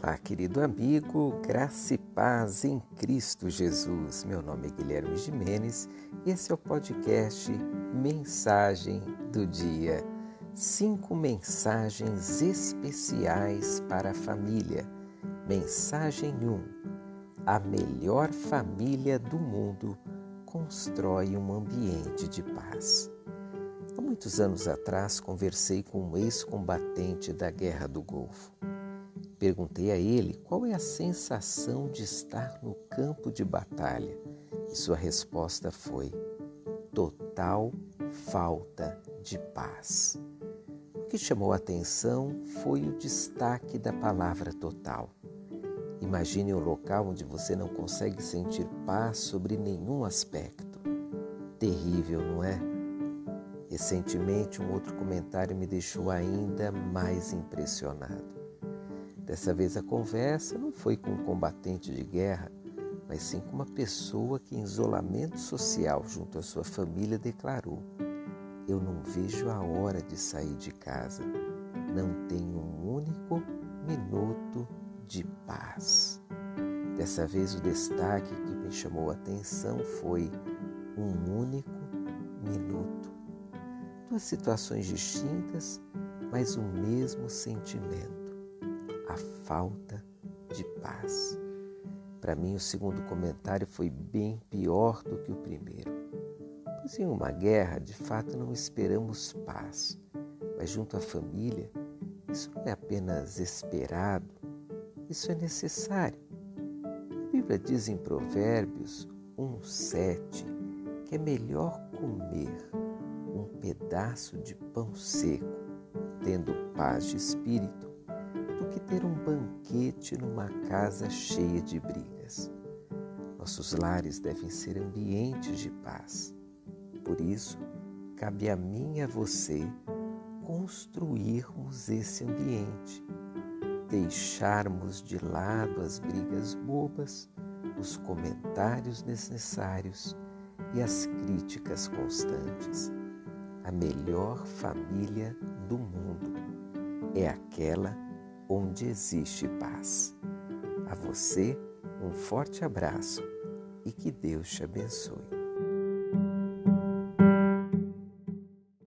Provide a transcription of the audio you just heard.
Olá, querido amigo, graça e paz em Cristo Jesus. Meu nome é Guilherme Jimenez e esse é o podcast Mensagem do Dia. Cinco mensagens especiais para a família. Mensagem 1: um, A melhor família do mundo constrói um ambiente de paz. Há muitos anos atrás, conversei com um ex-combatente da Guerra do Golfo. Perguntei a ele qual é a sensação de estar no campo de batalha e sua resposta foi: total falta de paz. O que chamou a atenção foi o destaque da palavra total. Imagine um local onde você não consegue sentir paz sobre nenhum aspecto. Terrível, não é? Recentemente, um outro comentário me deixou ainda mais impressionado. Dessa vez a conversa não foi com um combatente de guerra, mas sim com uma pessoa que, em isolamento social junto à sua família, declarou: Eu não vejo a hora de sair de casa, não tenho um único minuto de paz. Dessa vez o destaque que me chamou a atenção foi um único minuto. Duas situações distintas, mas o mesmo sentimento a falta de paz. Para mim, o segundo comentário foi bem pior do que o primeiro. Pois em uma guerra, de fato, não esperamos paz, mas junto à família, isso não é apenas esperado, isso é necessário. A Bíblia diz em Provérbios 1,7 que é melhor comer um pedaço de pão seco, tendo paz de espírito, ter um banquete numa casa cheia de brigas. Nossos lares devem ser ambientes de paz. Por isso, cabe a mim e a você construirmos esse ambiente, deixarmos de lado as brigas bobas, os comentários desnecessários e as críticas constantes. A melhor família do mundo é aquela onde existe paz. A você, um forte abraço e que Deus te abençoe.